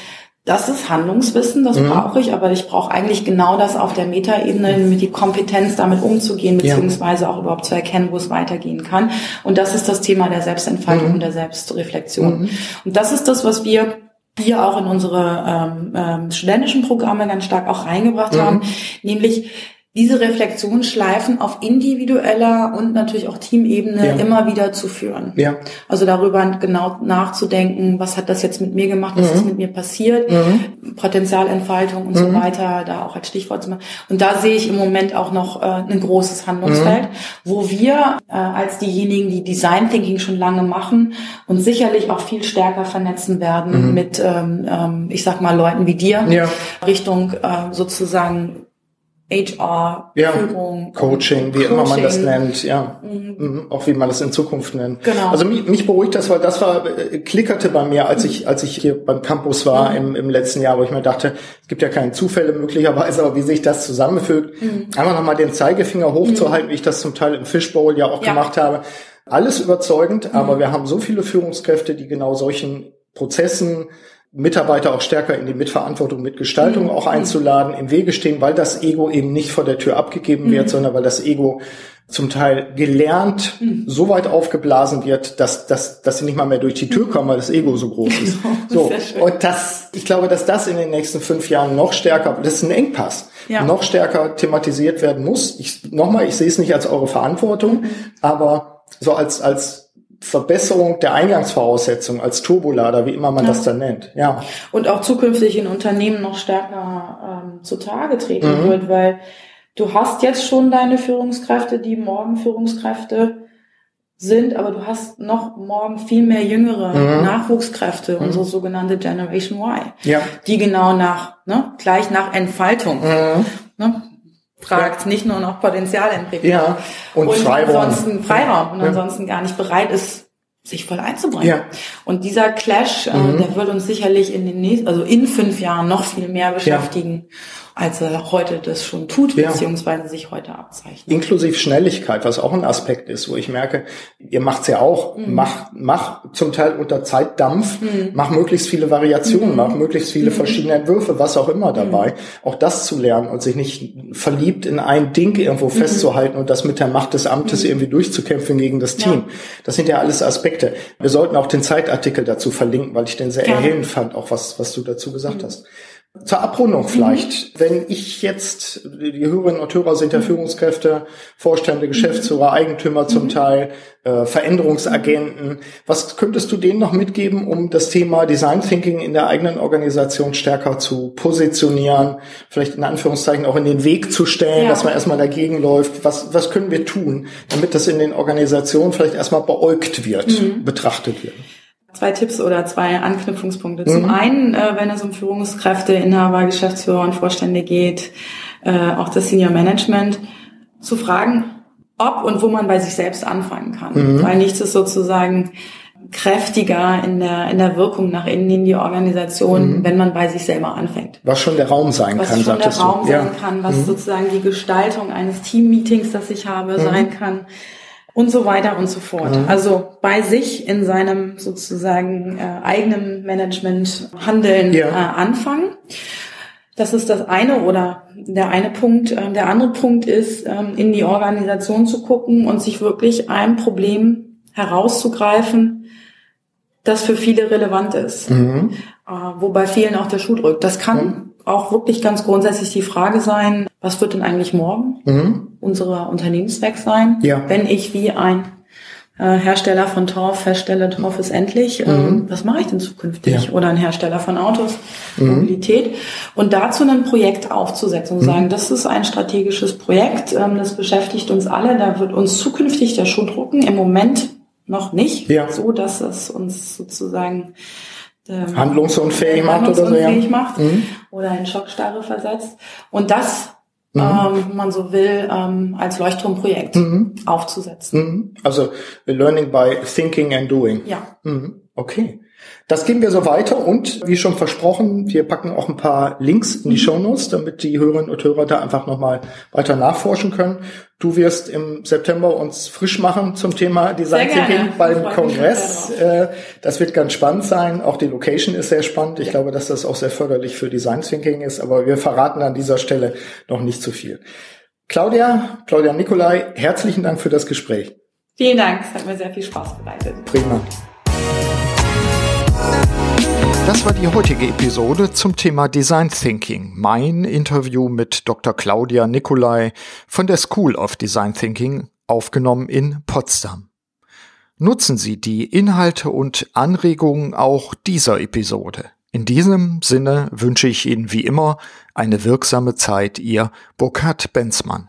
[SPEAKER 2] das ist Handlungswissen, das mhm. brauche ich, aber ich brauche eigentlich genau das auf der Metaebene, mit die Kompetenz damit umzugehen, beziehungsweise auch überhaupt zu erkennen, wo es weitergehen kann. Und das ist das Thema der Selbstentfaltung mhm. und der Selbstreflexion. Mhm. Und das ist das, was wir hier auch in unsere ähm, ähm, studentischen Programme ganz stark auch reingebracht haben, mhm. nämlich diese Reflexionsschleifen auf individueller und natürlich auch Teamebene ja. immer wieder zu führen. Ja. Also darüber genau nachzudenken, was hat das jetzt mit mir gemacht, was mhm. ist mit mir passiert, mhm. Potenzialentfaltung und mhm. so weiter, da auch als Stichwort zu machen. Und da sehe ich im Moment auch noch äh, ein großes Handlungsfeld, mhm. wo wir äh, als diejenigen, die Design Thinking schon lange machen und sicherlich auch viel stärker vernetzen werden mhm. mit, ähm, ähm, ich sag mal, Leuten wie dir, ja. Richtung äh, sozusagen HR,
[SPEAKER 1] ja, Führung, Coaching, wie Coaching. immer man das nennt, ja, mhm. mhm. auch wie man das in Zukunft nennt. Genau. Also mich, mich beruhigt das, weil das war äh, klickerte bei mir, als ich als ich hier beim Campus war mhm. im, im letzten Jahr, wo ich mir dachte, es gibt ja keine Zufälle möglicherweise, aber wie sich das zusammenfügt, mhm. einfach nochmal den Zeigefinger hochzuhalten, mhm. wie ich das zum Teil im Fishbowl ja auch ja. gemacht habe. Alles überzeugend, aber wir haben so viele Führungskräfte, die genau solchen Prozessen Mitarbeiter auch stärker in die Mitverantwortung, Mitgestaltung mhm. auch einzuladen, im Wege stehen, weil das Ego eben nicht vor der Tür abgegeben wird, mhm. sondern weil das Ego zum Teil gelernt mhm. so weit aufgeblasen wird, dass, dass, dass sie nicht mal mehr durch die Tür kommen, weil das Ego so groß ist. Genau, so. Und das, ich glaube, dass das in den nächsten fünf Jahren noch stärker, das ist ein Engpass, ja. noch stärker thematisiert werden muss. Ich, nochmal, ich sehe es nicht als eure Verantwortung, mhm. aber so als, als Verbesserung der Eingangsvoraussetzungen als Turbolader, wie immer man ja. das dann nennt. Ja.
[SPEAKER 2] Und auch zukünftig in Unternehmen noch stärker ähm, zutage treten mhm. wird, weil du hast jetzt schon deine Führungskräfte, die morgen Führungskräfte sind, aber du hast noch morgen viel mehr jüngere mhm. Nachwuchskräfte, mhm. unsere sogenannte Generation Y, ja. die genau nach, ne, gleich nach Entfaltung, mhm. ne, fragt, ja. nicht nur nach Potenzialentwicklung.
[SPEAKER 1] Ja,
[SPEAKER 2] und, und Freiraum. ansonsten Freiraum und ja. ansonsten gar nicht bereit ist, sich voll einzubringen. Ja. Und dieser Clash, äh, mhm. äh, der wird uns sicherlich in den nächsten, also in fünf Jahren noch viel mehr beschäftigen. Ja als er heute das schon tut, ja. beziehungsweise sich heute abzeichnet.
[SPEAKER 1] Inklusive Schnelligkeit, was auch ein Aspekt ist, wo ich merke, ihr macht's ja auch, mhm. mach, mach zum Teil unter Zeitdampf, mhm. mach möglichst viele Variationen, mhm. mach möglichst viele mhm. verschiedene Entwürfe, was auch immer dabei, mhm. auch das zu lernen und sich nicht verliebt in ein Ding irgendwo mhm. festzuhalten und das mit der Macht des Amtes irgendwie durchzukämpfen gegen das Team. Ja. Das sind ja alles Aspekte. Wir sollten auch den Zeitartikel dazu verlinken, weil ich den sehr Gerne. erhellend fand, auch was, was du dazu gesagt hast. Zur Abrundung vielleicht, mhm. wenn ich jetzt, die Hörerinnen und Hörer sind ja mhm. Führungskräfte, Vorstände, Geschäftsführer, mhm. Eigentümer zum mhm. Teil, äh, Veränderungsagenten. Was könntest du denen noch mitgeben, um das Thema Design Thinking in der eigenen Organisation stärker zu positionieren, vielleicht in Anführungszeichen auch in den Weg zu stellen, ja. dass man erstmal dagegen läuft? Was, was können wir tun, damit das in den Organisationen vielleicht erstmal beäugt wird, mhm. betrachtet wird?
[SPEAKER 2] Zwei Tipps oder zwei Anknüpfungspunkte. Zum mhm. einen, äh, wenn es um Führungskräfte, Inhaber, Geschäftsführer und Vorstände geht, äh, auch das Senior Management, zu fragen, ob und wo man bei sich selbst anfangen kann. Mhm. Weil nichts ist sozusagen kräftiger in der, in der Wirkung nach innen in die Organisation, mhm. wenn man bei sich selber anfängt.
[SPEAKER 1] Was schon der Raum sein
[SPEAKER 2] was
[SPEAKER 1] kann,
[SPEAKER 2] was schon der Raum du. sein ja. kann, was mhm. sozusagen die Gestaltung eines Teammeetings, das ich habe, mhm. sein kann und so weiter und so fort. Mhm. Also bei sich in seinem sozusagen äh, eigenen Management Handeln ja. äh, anfangen. Das ist das eine oder der eine Punkt. Ähm, der andere Punkt ist, ähm, in die Organisation zu gucken und sich wirklich ein Problem herauszugreifen, das für viele relevant ist. Mhm. Äh, wobei vielen auch der Schuh drückt. Das kann mhm. Auch wirklich ganz grundsätzlich die Frage sein, was wird denn eigentlich morgen mhm. unser Unternehmenszweck sein, ja. wenn ich wie ein äh, Hersteller von Torf feststelle, Torf ist endlich, ähm, mhm. was mache ich denn zukünftig? Ja. Oder ein Hersteller von Autos, mhm. Mobilität. Und dazu ein Projekt aufzusetzen und mhm. sagen, das ist ein strategisches Projekt, ähm, das beschäftigt uns alle, da wird uns zukünftig der Schuh drucken. Im Moment noch nicht, ja. so dass es uns sozusagen
[SPEAKER 1] ähm, handlungsunfähig macht
[SPEAKER 2] oder so, ja. macht mhm. oder in Schockstarre versetzt. Und das mhm. ähm, man so will, ähm, als Leuchtturmprojekt mhm. aufzusetzen.
[SPEAKER 1] Mhm. Also Learning by Thinking and Doing.
[SPEAKER 2] Ja.
[SPEAKER 1] Mhm. Okay. Das gehen wir so weiter und wie schon versprochen, wir packen auch ein paar Links in die mhm. Show Notes, damit die Hörerinnen und Hörer da einfach nochmal weiter nachforschen können. Du wirst im September uns frisch machen zum thema Design Thinking beim Kongress. Äh, das wird ganz spannend sein. Auch die Location ist sehr spannend. Ich glaube, dass das auch sehr förderlich für Design Thinking ist, aber wir verraten an dieser Stelle noch nicht zu viel. Claudia, Claudia Nikolai, herzlichen Dank für das Gespräch.
[SPEAKER 2] Vielen Dank, es hat mir sehr viel Spaß bereitet.
[SPEAKER 1] Prima. Das war die heutige Episode zum Thema Design Thinking. Mein Interview mit Dr. Claudia Nicolai von der School of Design Thinking, aufgenommen in Potsdam. Nutzen Sie die Inhalte und Anregungen auch dieser Episode. In diesem Sinne wünsche ich Ihnen wie immer eine wirksame Zeit, Ihr Burkhard Benzmann.